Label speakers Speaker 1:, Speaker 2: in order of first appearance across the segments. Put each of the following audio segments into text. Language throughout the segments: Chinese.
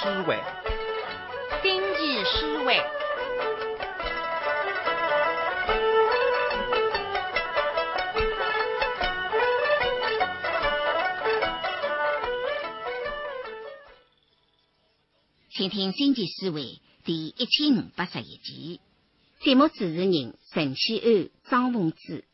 Speaker 1: 思维，
Speaker 2: 经济思维。请听《经济思维》第一千五百十一集，节目主持人陈启安、张凤芝。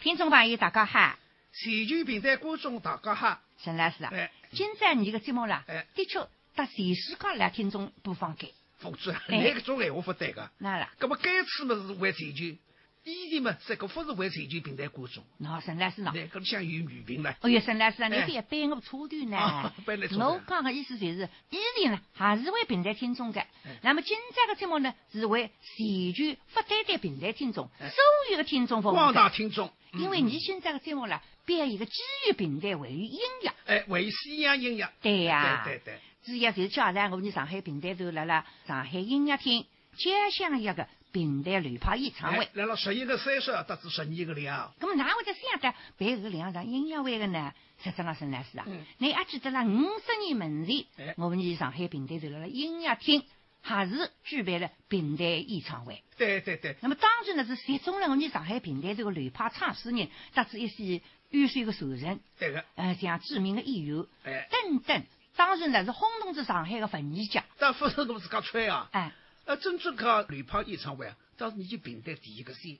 Speaker 2: 听众朋友，大家好！
Speaker 3: 全球平台观众大家好！
Speaker 2: 陈老师啊，今朝你个节目啦，的确到全世界来听众播放给。
Speaker 3: 冯主任，那个种闲话不对个。
Speaker 2: 那了。
Speaker 3: 那么该次么是为全球。以前嘛，这个不是为全球平台观众。
Speaker 2: 那沈老师呢？
Speaker 3: 那个像有女评了。
Speaker 2: 哎哟，沈老师啊，你这也背我错断呢。我讲的意思就是，以前呢还是为平台听众的。那么今朝个节目呢，是为全球不单单平台听众，所有的听众服务。
Speaker 3: 广大听众。
Speaker 2: 因为你现在个节目了，编一个基于平台为音乐。
Speaker 3: 哎，为西洋音乐。
Speaker 2: 对
Speaker 3: 呀。对对对。
Speaker 2: 主要就是叫上我们上海平台头来了，上海音乐厅接响一个。平台旅跑演唱会，
Speaker 3: 来了十一个三十，得至十二个两。
Speaker 2: 那么哪会在想着办这个两场音乐会的呢？实质上是哪是啊？你还记得了五十年门前，我们上海平台头了音乐厅还是举办了平台演唱会。
Speaker 3: 对对对。
Speaker 2: 那么当然呢是集中了我们上海平台这个旅跑创始人，搭子一些优秀的熟人。
Speaker 3: 对个。
Speaker 2: 呃，像知名的演员，哎，等等，当时呢是轰动着上海的文艺界。
Speaker 3: 但不是我自家吹啊。
Speaker 2: 哎。
Speaker 3: 呃，真正搞旅跑演唱会啊，当时你就平台第一个先，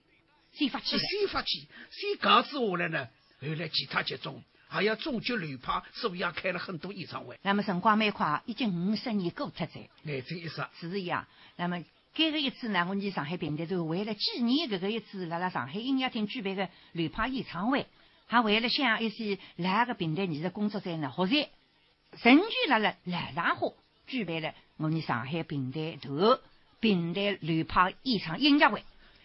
Speaker 2: 先发起，
Speaker 3: 先发起，先搞之下来呢，后来其他集中，还要总结旅跑，所以也开了很多演唱会。
Speaker 2: 那么辰光蛮快，已经五十年过脱在。
Speaker 3: 眼睛一眨，
Speaker 2: 是这样。那么这个一次呢，我们上海平台都为了纪念这个一次，来了上海音乐厅举办的旅跑演唱会，还为了向一些哪个平台艺术工作者呢，或者甚至来了来上花举办了我们上海平台头。平台旅跑演唱音乐会，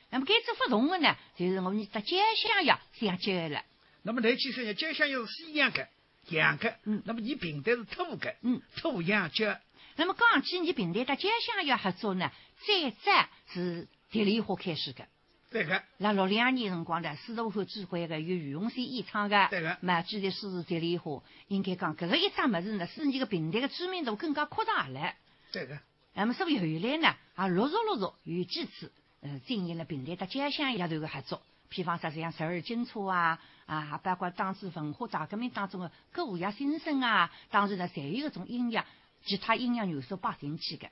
Speaker 2: 那么该次活动的呢，就是我们的家乡要相接了。
Speaker 3: 那么来其实呢，家乡要是西洋的、洋的，嗯，那么你平台是土的，嗯，土洋脚。
Speaker 2: 那么讲起你平台的家乡要合作呢，最早是迪丽花开始的。
Speaker 3: 对个。
Speaker 2: 那六两年辰光的四十五后指挥的，由于洪先演唱的，
Speaker 3: 对个。
Speaker 2: 满记的是迪丽花，应该讲这个一张么子呢，使你个平台的知名度更加扩大了。
Speaker 3: 对个。
Speaker 2: 那么所以后来呢，啊陆续陆续有几次，呃，进行了平台的家乡一头的合作，比方说像十二金车啊，啊，包括当时文化大革命当中的歌舞呀、新生啊，当时呢，侪有一种音乐、其他音乐元素摆进去的。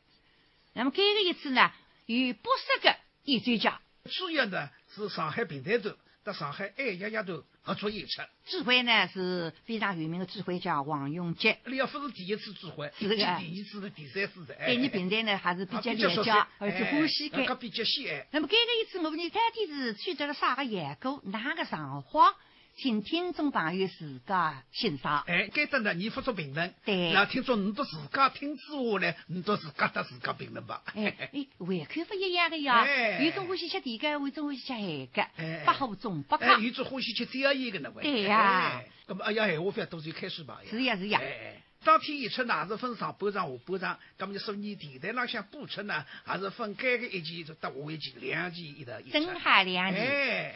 Speaker 2: 那么这个一次呢，有不少个演奏家，
Speaker 3: 主要呢是上海平台头。和上海爱丫丫头合作演出，
Speaker 2: 指挥呢是非常有名的指挥家王永杰。
Speaker 3: 你要不是第一次指挥，
Speaker 2: 是个第
Speaker 3: 二次的、第三次的。
Speaker 2: 对你平台呢还是比较了解，而且欢喜
Speaker 3: 的。比较喜爱。
Speaker 2: 那么这个一次我们到底是取得了啥个结果？哪个赏花？请听众朋友自家欣赏。
Speaker 3: 哎，该得呢，你发出评论。
Speaker 2: 对。
Speaker 3: 那听众你都自家听之下呢，你都自家得自家评论吧。
Speaker 2: 哎 哎，胃口不一样的呀。哎。有种欢喜吃甜的，有种欢喜吃咸的。哎。不好中不
Speaker 3: 好。有种欢喜吃椒盐的呢。
Speaker 2: 对呀。
Speaker 3: 那么哎呀，闲话不要多就开始吧。
Speaker 2: 是呀是呀。
Speaker 3: 哎。当天演出哪是分上半场下半场？那么就说你电台那向播出呢，还是分改个一期就得下一期两期一头？
Speaker 2: 真好两期，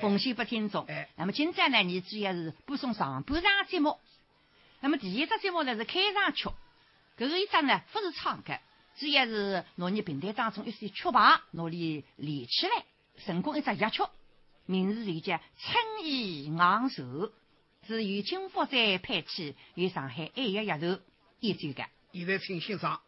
Speaker 2: 奉献不听众。那么今朝呢，你主要是播送上半场节目。那么第一只节目呢是开场曲，搿个一张呢不是唱歌，主要是拿你平台当中一些曲牌拿里连起来，成功一只乐曲，名字就叫《春意昂首》，是由金福在配器，与上海爱乐乐头。演奏的，
Speaker 3: 现在请欣赏。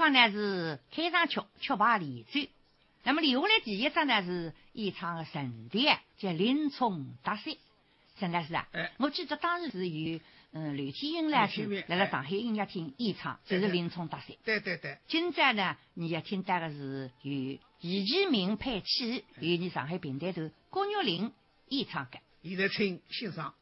Speaker 2: 讲呢是开场曲，曲牌连奏。那么留下来第一张呢是演唱的神调，叫林冲打山。陈老师啊，我记得当时是由嗯刘天英老师来了上海音乐厅演唱，就是林冲搭山。
Speaker 3: 对对对。
Speaker 2: 今朝呢，你要听到的是由易其明配器，由你上海平台头郭玉玲演唱的。
Speaker 3: 现在请欣赏。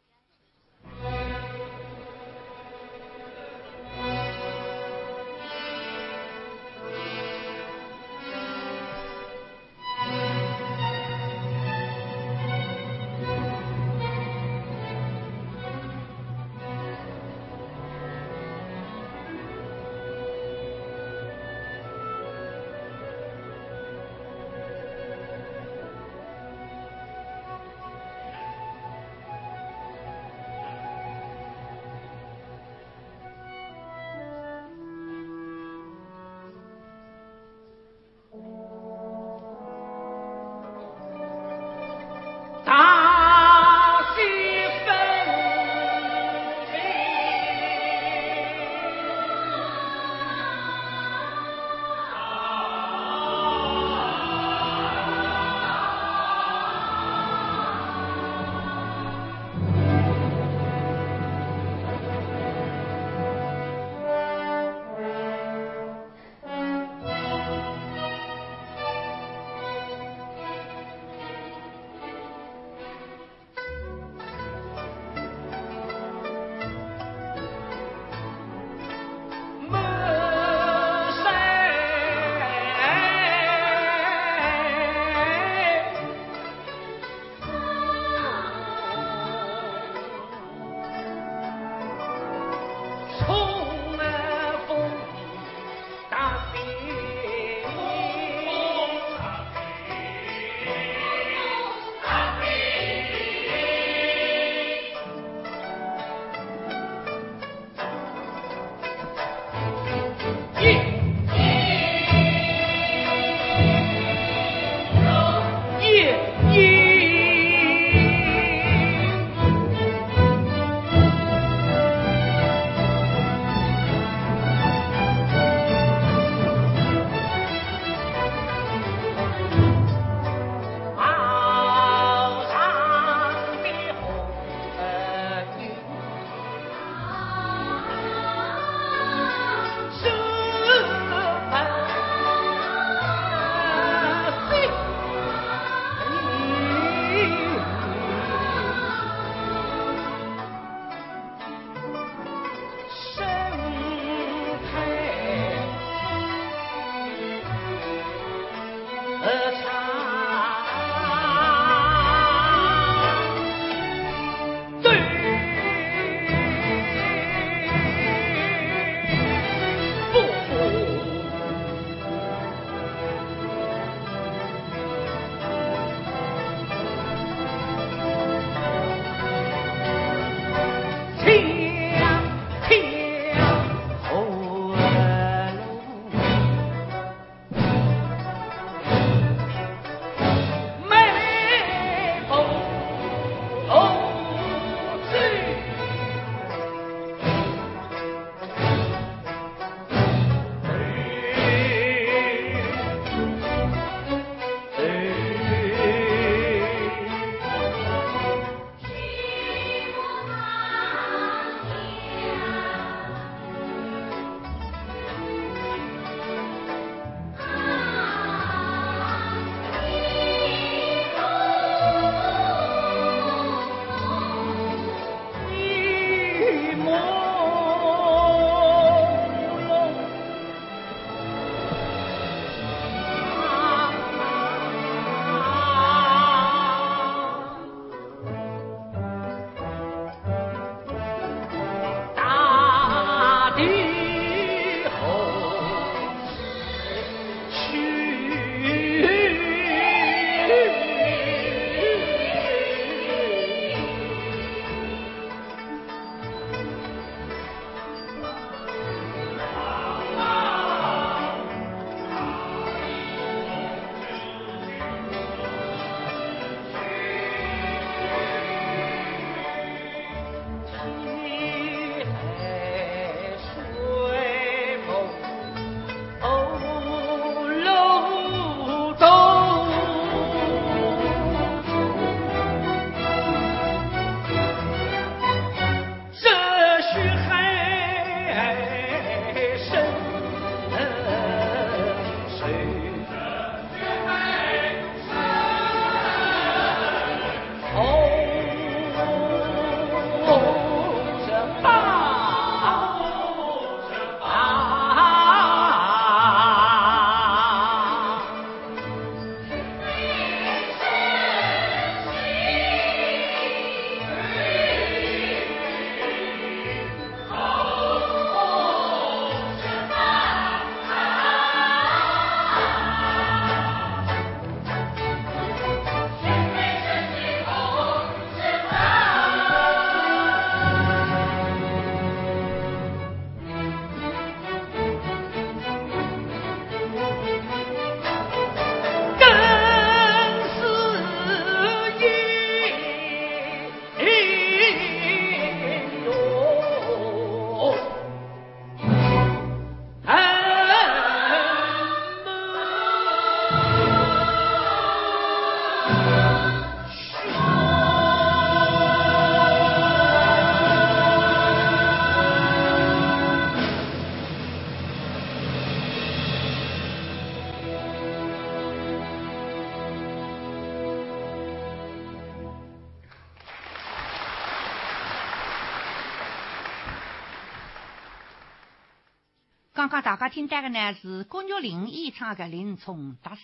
Speaker 2: 刚刚大家听到的呢是郭玉玲演唱的《林冲大赛》，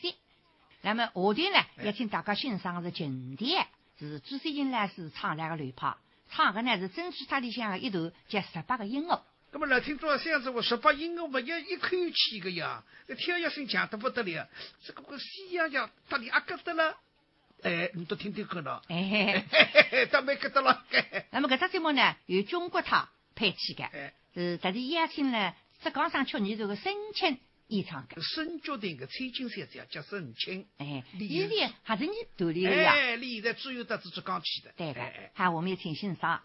Speaker 2: 那么下段呢要请大家欣赏的是经典，是朱水金老师唱来的流派，唱的呢是真曲它里向的一段叫十八个音乐。
Speaker 3: 那么来听这样子，我十八音乐不要一口气的呀，那跳跃性强得不得了，这个个西洋呀，到底阿个得了？哎，你都听听看了，哎，倒没个得了。
Speaker 2: 那么搿只节目呢，由中国他配起的，是特地邀请了浙江省曲艺团的沈清演唱的。
Speaker 3: 沈脚亭的崔金山叫叫申请，
Speaker 2: 哎，现在还是你独立的呀？
Speaker 3: 哎，现在只有得是浙江去的。
Speaker 2: 对的，好，我们也请欣赏。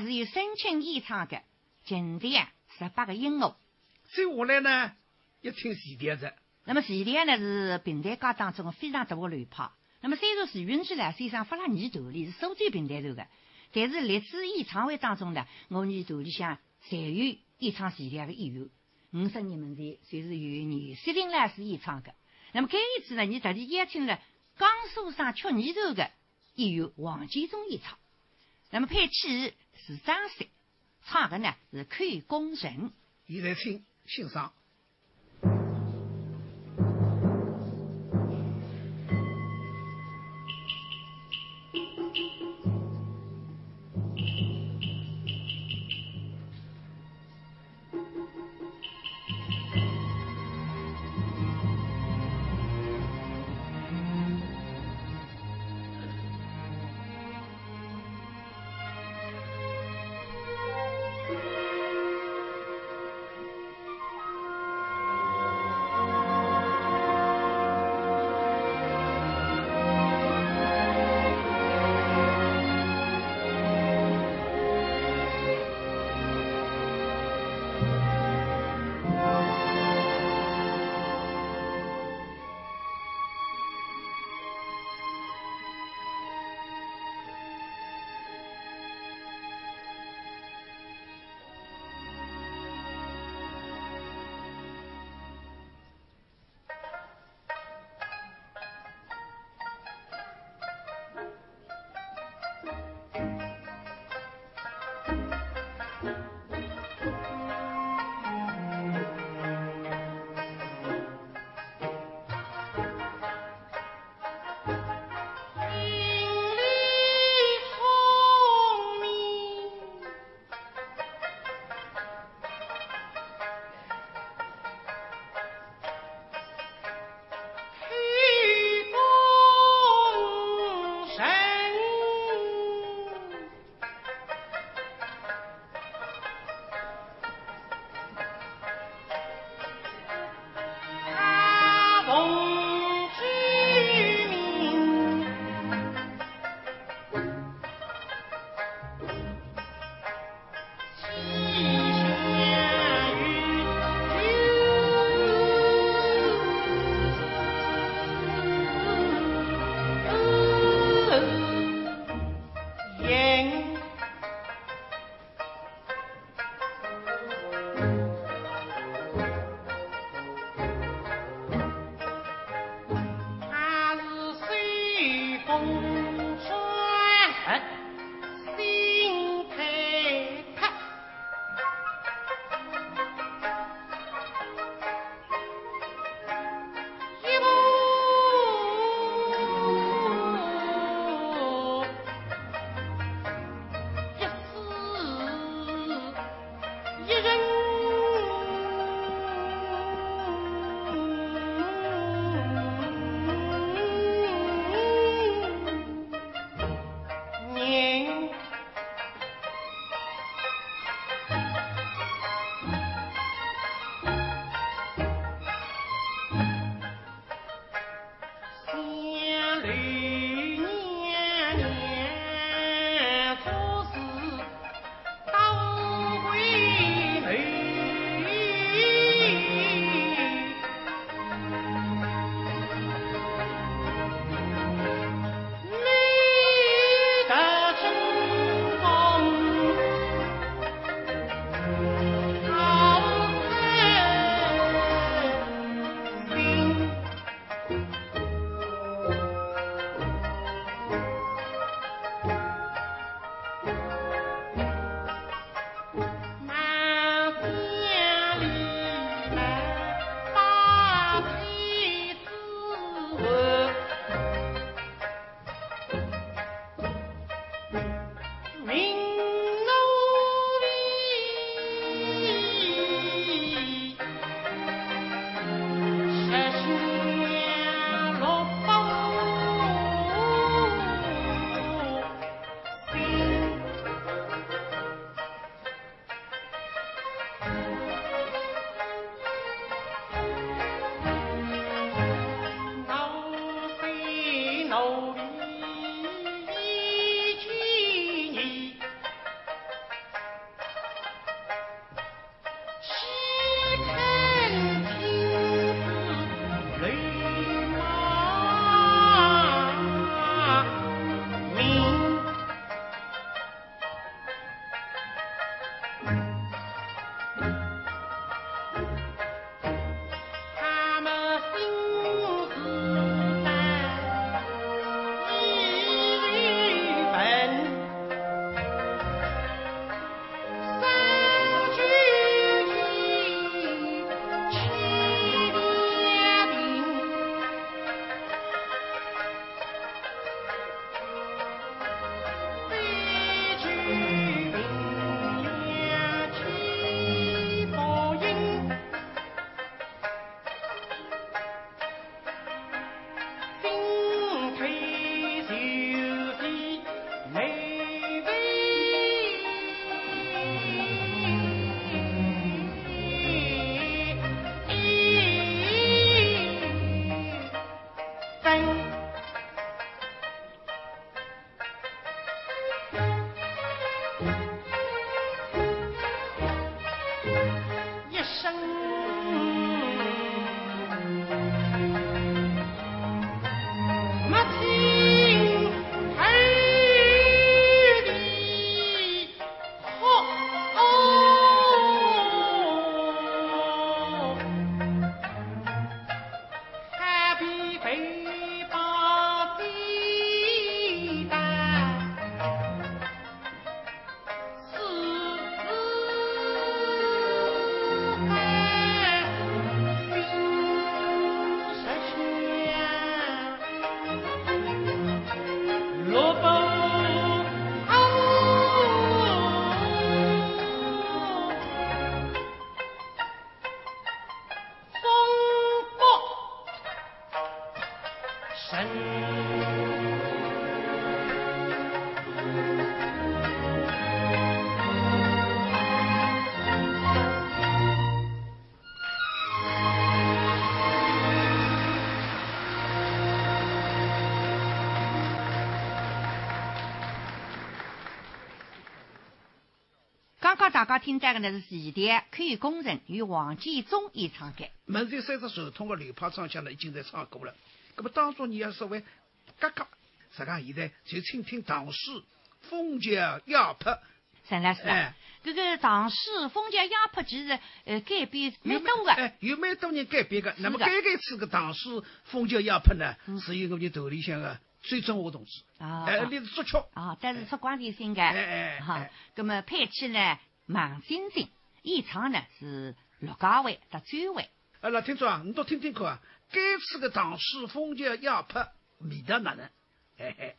Speaker 2: 呢是有申请演唱的，近代十八个音乐。
Speaker 1: 接下来呢，一听前调子。
Speaker 2: 那么前调呢是平台歌当中非常大的流派。那么虽然是允许呢，身上发了泥头里是苏州平台头的，但是历次演唱会当中呢，我泥头里向侪有演唱前调的演员。五十年门前，就是由女司令来是演唱的。那么这一次呢，你特地邀请了江苏省曲艺团的演员王建忠演唱。那么配器是张三，唱的呢是《看功臣》。
Speaker 1: 现在请欣赏。
Speaker 2: 明大家听到的呢是前台科学工人与王建忠演唱的。
Speaker 4: 门前三只手通的流派唱腔呢，已经在唱过了。那么当中你要稍微嘎嘎，实际上现在就请听唐诗《风家压迫》。
Speaker 2: 陈老师，哎，这个唐诗《风家压迫》其实呃改编蛮多的，
Speaker 4: 哎，有蛮多人改编的。那么改改次个唐诗《风家压迫》呢，是由我们头里向的最中华同志啊，哎，你是作曲
Speaker 2: 啊，但是出光碟新的，哎哎，好，那么配器呢？王星星一场呢是陆家伟的专位。
Speaker 4: 哎，老听众啊，你多听听看啊，这次的唐诗风叫压迫，味道哪能？嘿嘿。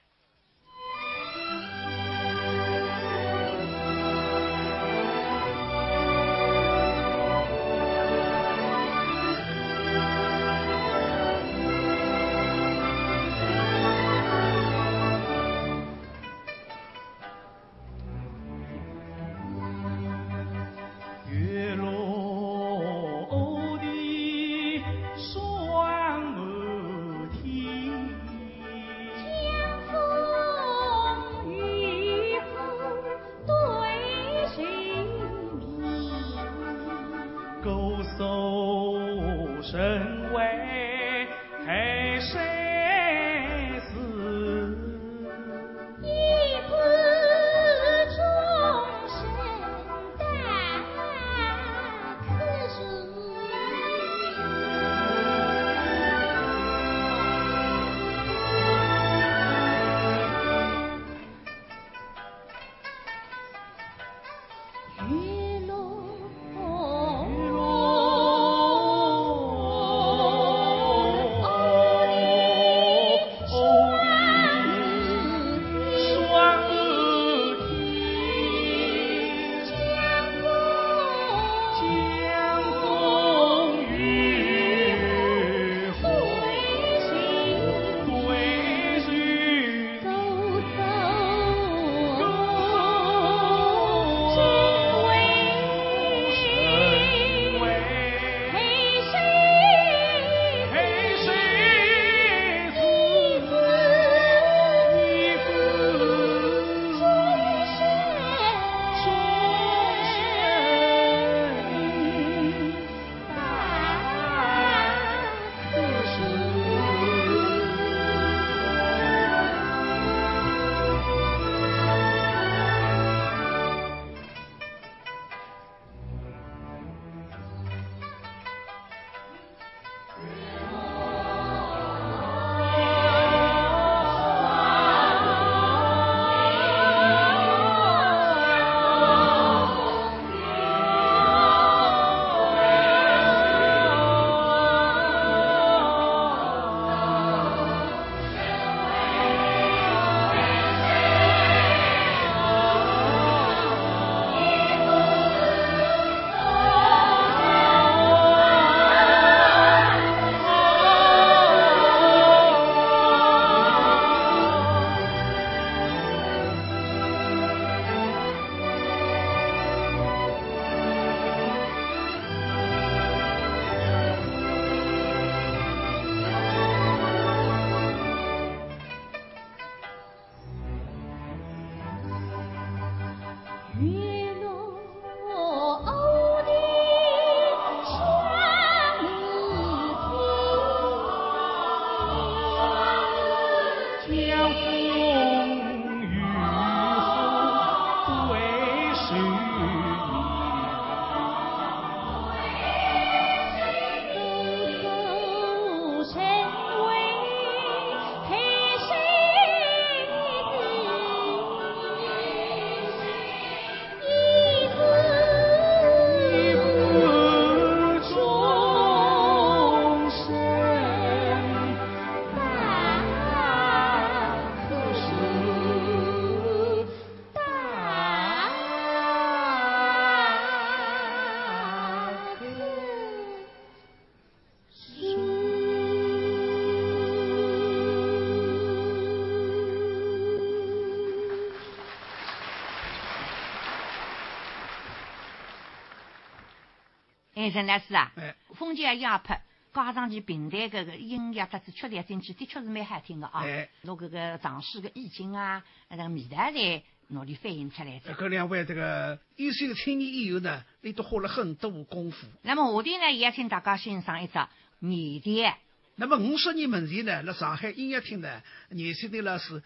Speaker 2: 哎，陈老师啊，风景也拍，加上去平台个个音乐，特子曲调进去，的确是蛮好听的啊。侬搿个藏书个意境啊，那个味道在努力反映出来。
Speaker 3: 搿两位这个优秀的青年以后呢，你都花了很多功夫。
Speaker 2: 那么下天呢，也请大家欣赏一只年的。
Speaker 3: 那么五十年门前呢，辣上海音乐厅呢，年轻的老师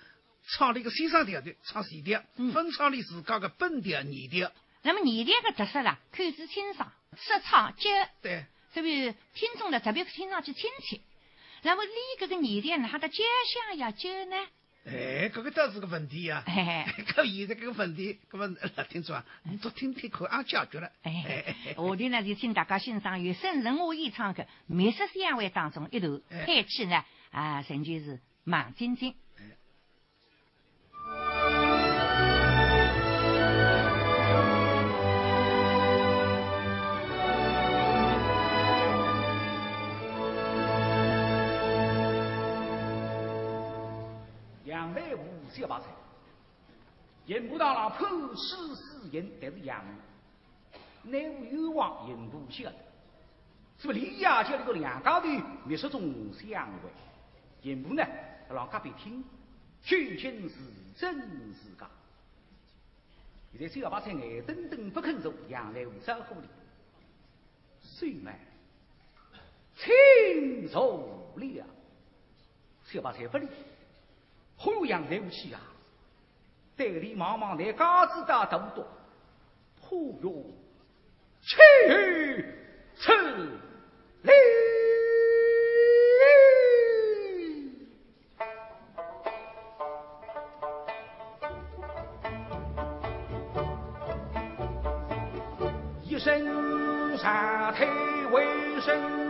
Speaker 3: 唱了一个欣赏调的，唱前调，分唱了自家的本调年调。
Speaker 2: 那么年调的特色啦，口齿清爽，说唱接，
Speaker 3: 对，
Speaker 2: 所以听众呢特别听上去亲切。那么你这个年代呢，它的家乡要接呢？
Speaker 3: 哎，这个倒是个问题呀！哎，可现在这个问题，那么听众啊，你多听听看，也解决了。
Speaker 2: 哎，下天呢就请大家欣赏原声人物演唱的《灭色香味》当中一段，配器呢啊，成就是《满晶晶》。
Speaker 1: 五小八菜，银部大郎破死死人，但是杨内务有望，银部晓得。是不李亚叫那个两家头密室中相会，银部呢让隔壁听，究竟是真是假？现在小八菜眼瞪瞪不肯走，杨来无招呼的，谁们清楚了？小八菜不理。后阳来不起啊！代理茫茫来家子大都多，忽悠去此来，一身沙腿为身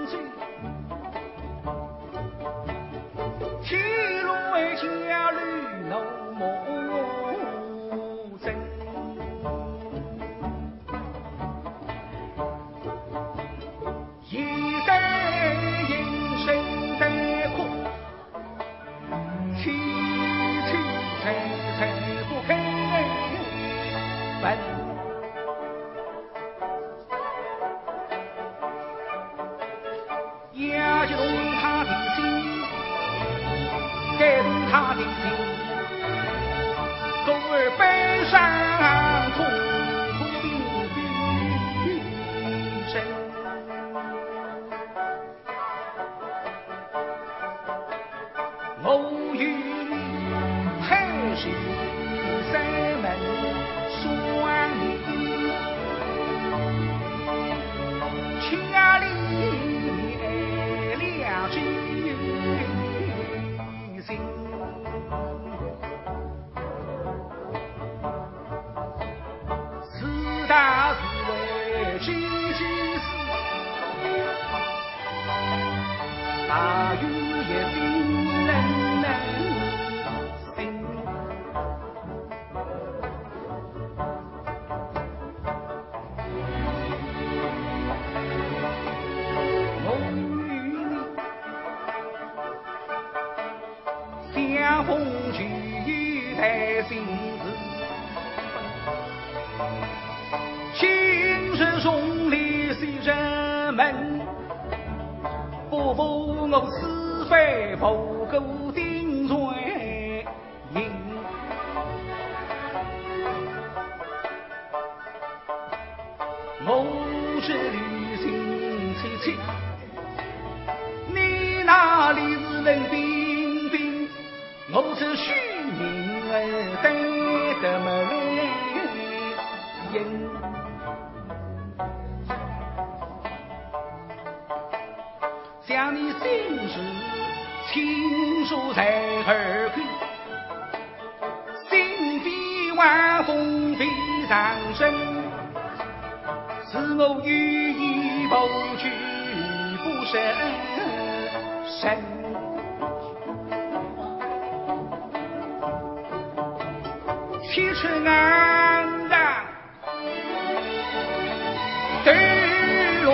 Speaker 1: 走路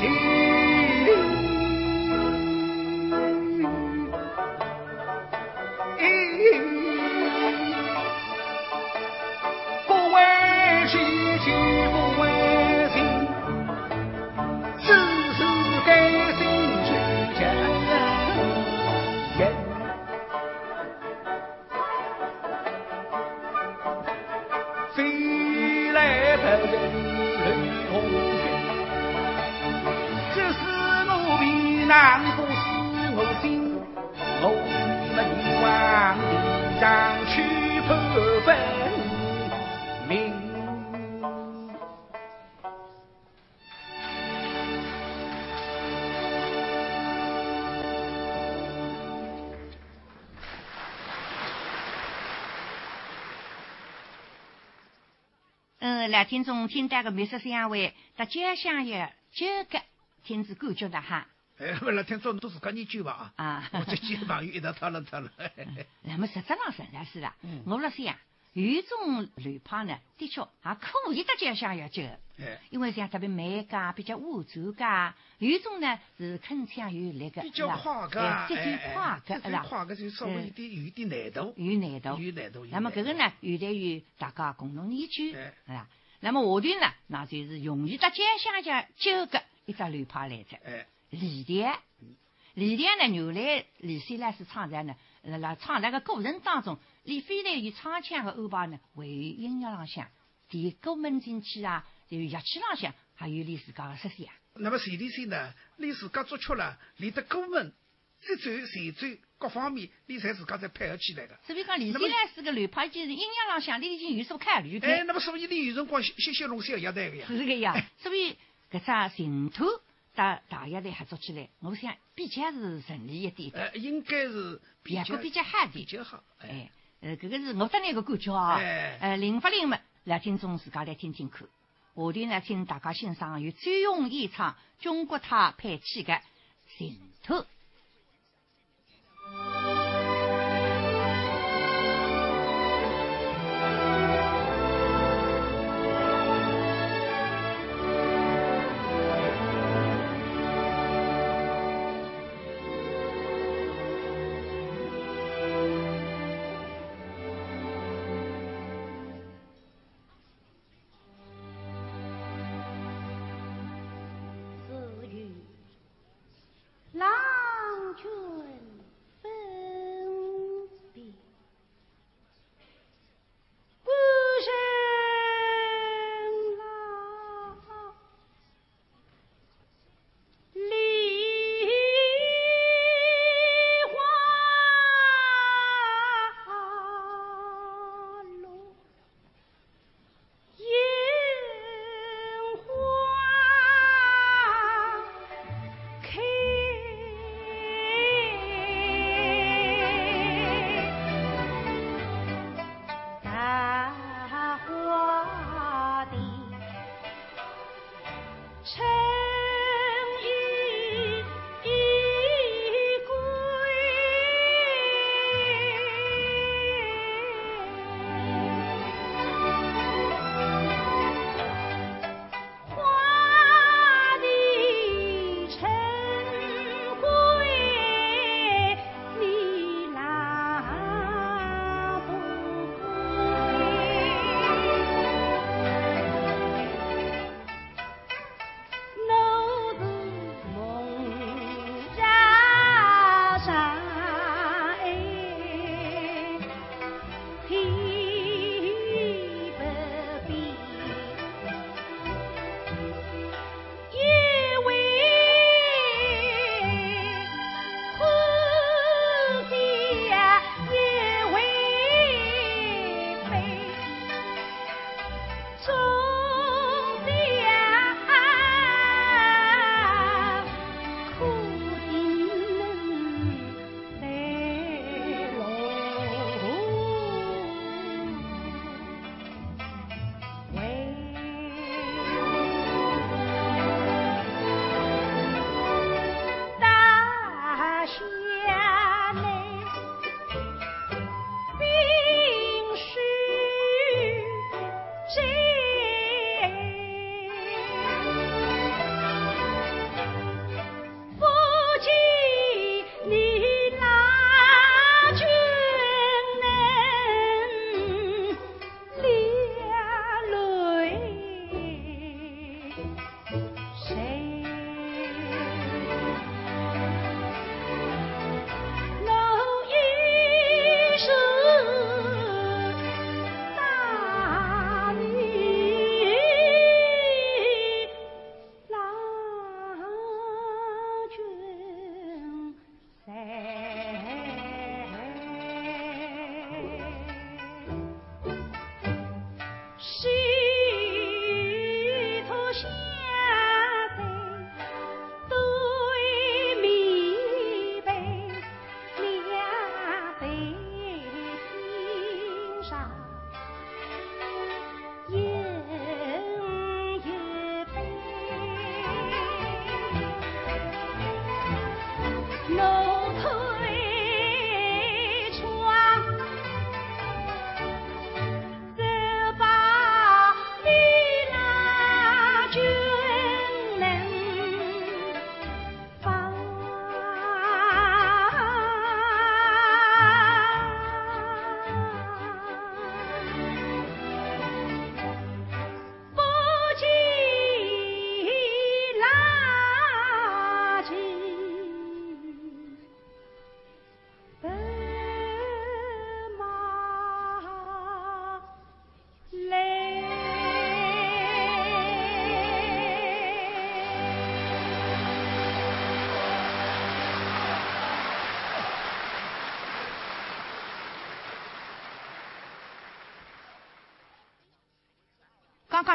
Speaker 2: 的。来听众听到个美食香味，大家想要九个听子感觉的哈。
Speaker 3: 哎，不来听众都是讲研究吧啊！我这几个朋友一道讨论讨论。
Speaker 2: 那么实质上实在是啦，我辣想有种乱跑呢，的确还可以大家想要九。哎，因为像特别美家，比较五洲噶，有种呢是铿锵有力个，
Speaker 3: 比较快个，
Speaker 2: 节奏快个，
Speaker 3: 是吧？快个就稍微有点有点难度，
Speaker 2: 有难度，
Speaker 3: 有难度。
Speaker 2: 那么这个呢，有待于大家共同研究，是吧？那么下头呢，那就是容易得家想想九个一只流派来着。哎，李典，李典呢，原来李虽来是唱在呢，那唱那个过程当中，李飞呢与唱腔和安排呢，为音乐上向，提歌门进去啊。就乐器上向，还有李自家的设想。
Speaker 3: 那么谁的谁呢？李自家作曲了，连的歌门、节奏、旋转各方面，你才自家才配合起来的。
Speaker 2: 所以讲，李虽然是个乱拍，就是音乐朗向，你已经有所看绿
Speaker 3: 哎，那么所以你有辰光歇歇龙小乐队个呀？
Speaker 2: 是这个呀。所以搿只行头搭大乐队合作起来，我想比较是顺利一点。
Speaker 3: 呃，应该是比较
Speaker 2: 比较好
Speaker 3: 比较好。
Speaker 2: 哎，呃，搿个是我的那个感觉啊。哎。呃，零八零嘛，来听众自家来听听看。下头呢，请大家欣赏由崔永演唱中国塔配器的《行头》。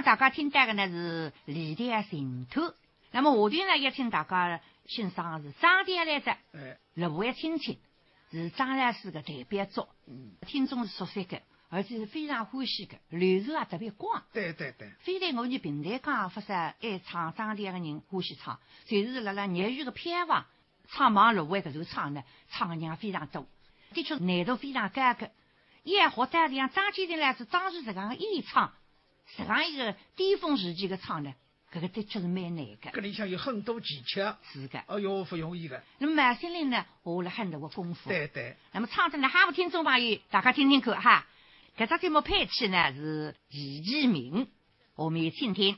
Speaker 1: 大家听到的呢是李的行头，那么下段呢要请大家欣赏的是张天来着，六位亲戚。是张老师的代表作，听众是熟悉的，而且是非常欢喜的，流传也特别广。
Speaker 3: 对对对，
Speaker 1: 非但我们平台讲发说爱唱张天的人欢喜唱，就是辣辣业余的偏房唱忙六位搿首唱呢，唱的人非常多，的确难度非常高的。也好在像张天林呢是当时这样的演唱。这样一个巅峰时期的唱呢，这个的确是蛮难的。
Speaker 3: 这里向有很多技巧。
Speaker 1: 是的。
Speaker 3: 哎呦，不容易的。
Speaker 1: 那么马新林呢，下了很多的功夫。
Speaker 3: 对对。
Speaker 1: 那么唱的呢，哈不听众朋友，大家听听看哈。这只节目配器呢是易继明，我们听听。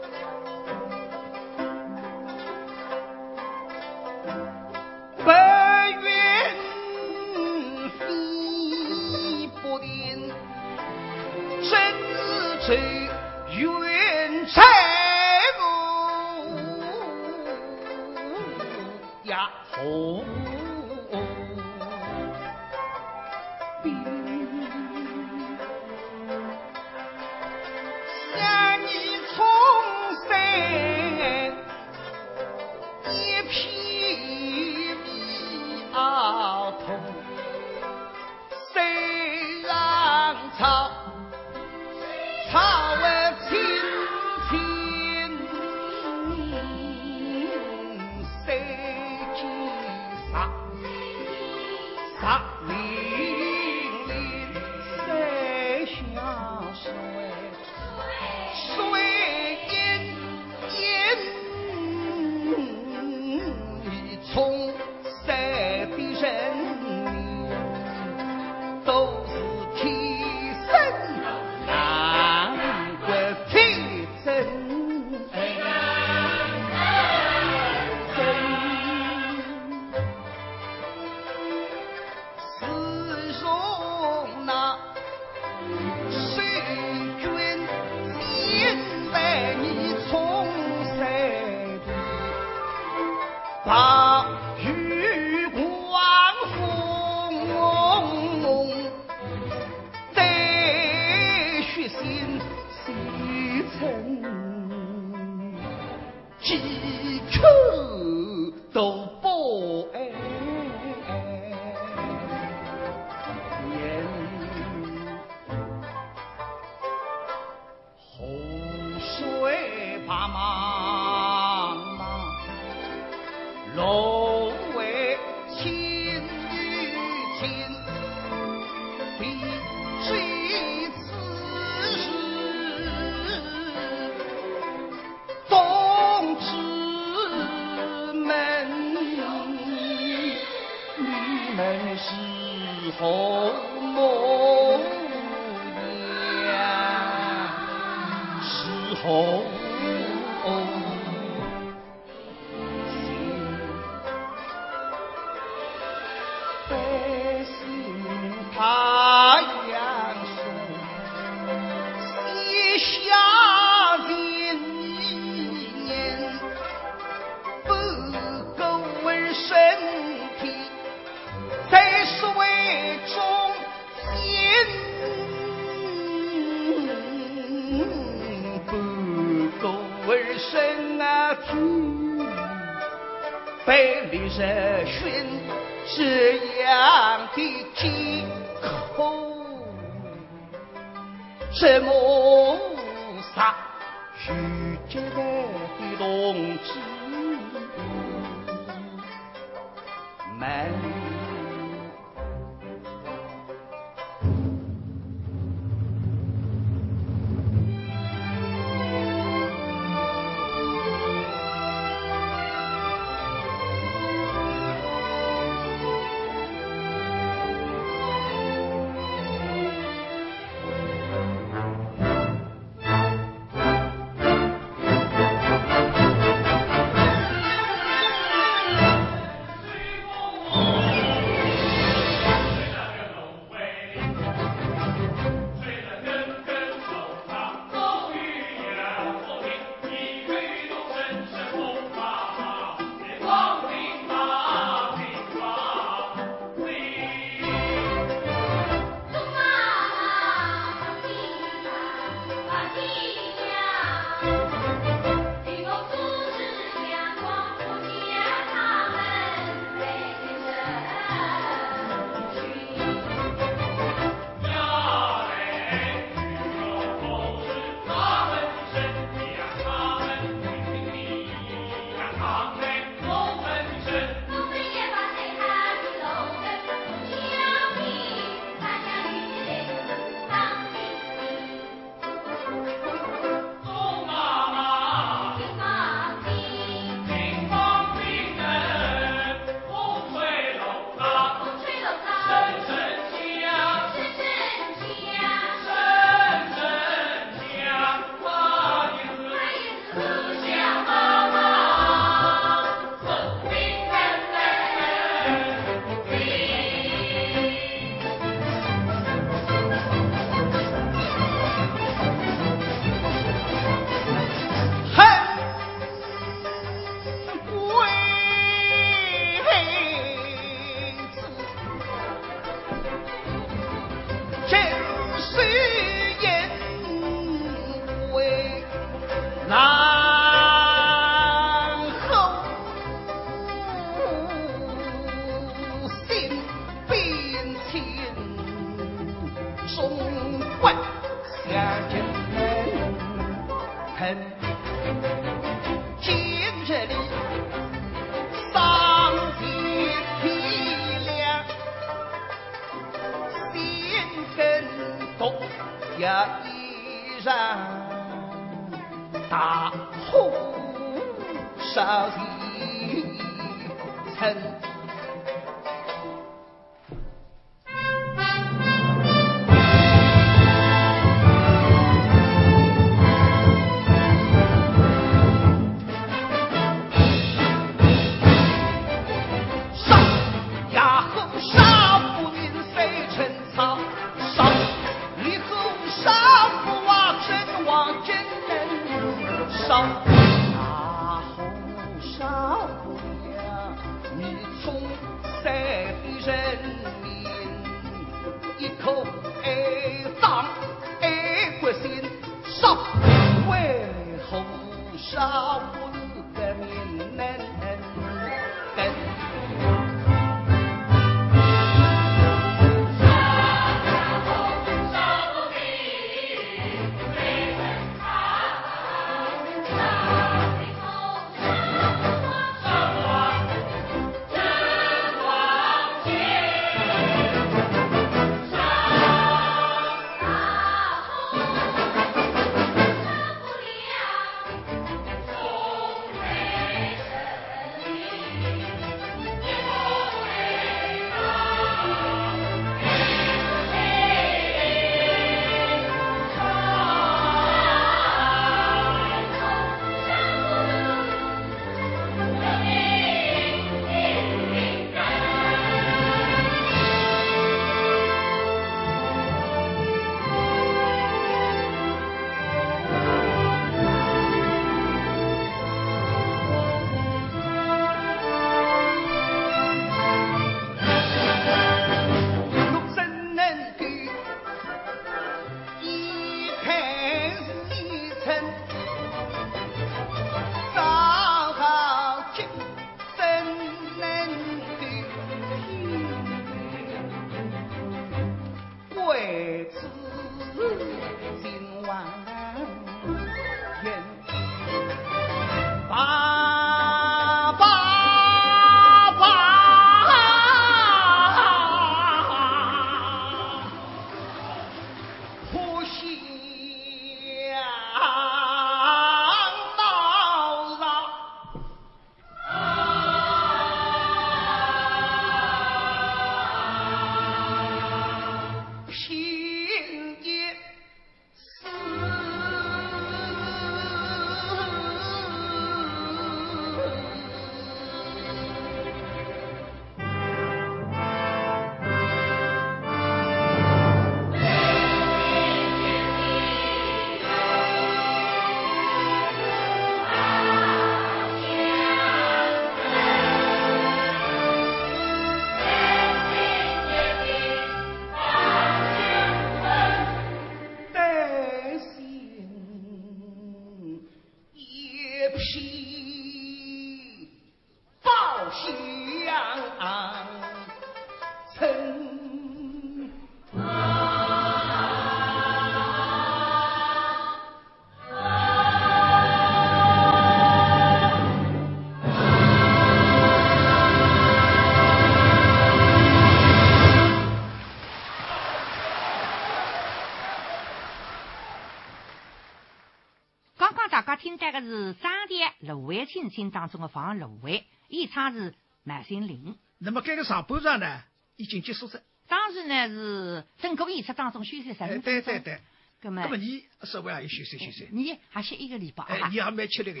Speaker 2: 芦苇青青》当中的防芦苇，演唱是满心林。
Speaker 3: 那么这个上半场呢，已经结束了。
Speaker 2: 当时呢是整个演出当中休息十分钟。对
Speaker 3: 对对。
Speaker 2: 那么，
Speaker 3: 那么你稍微还有休息休息。
Speaker 2: 你还歇一个礼拜
Speaker 3: 啊？你还蛮吃力
Speaker 2: 的。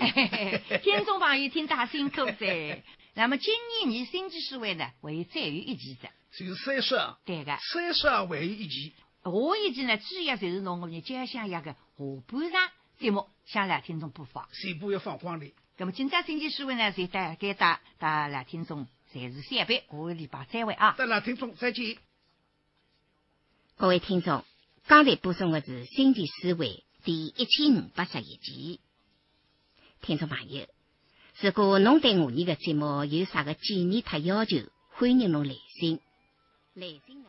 Speaker 2: 听众朋友听得辛苦噻。那么今年你新剧诗会呢，会再有一期的。
Speaker 3: 就是三十二。
Speaker 2: 对的。
Speaker 3: 三十二会有一期。
Speaker 2: 下一期呢，主要就是弄我们家乡一个下半场节目，向来听众播放。
Speaker 3: 全部要放光的。
Speaker 2: 那么今朝呢，就带给大大来听众暂时下班，下个礼拜再会啊。
Speaker 3: 听众再见。
Speaker 5: 各位听众。刚才播送的是《星际思维》第一千五百十一集。听众朋友，如果侬对我们的节目有啥个建议和要求，欢迎侬来信。来信。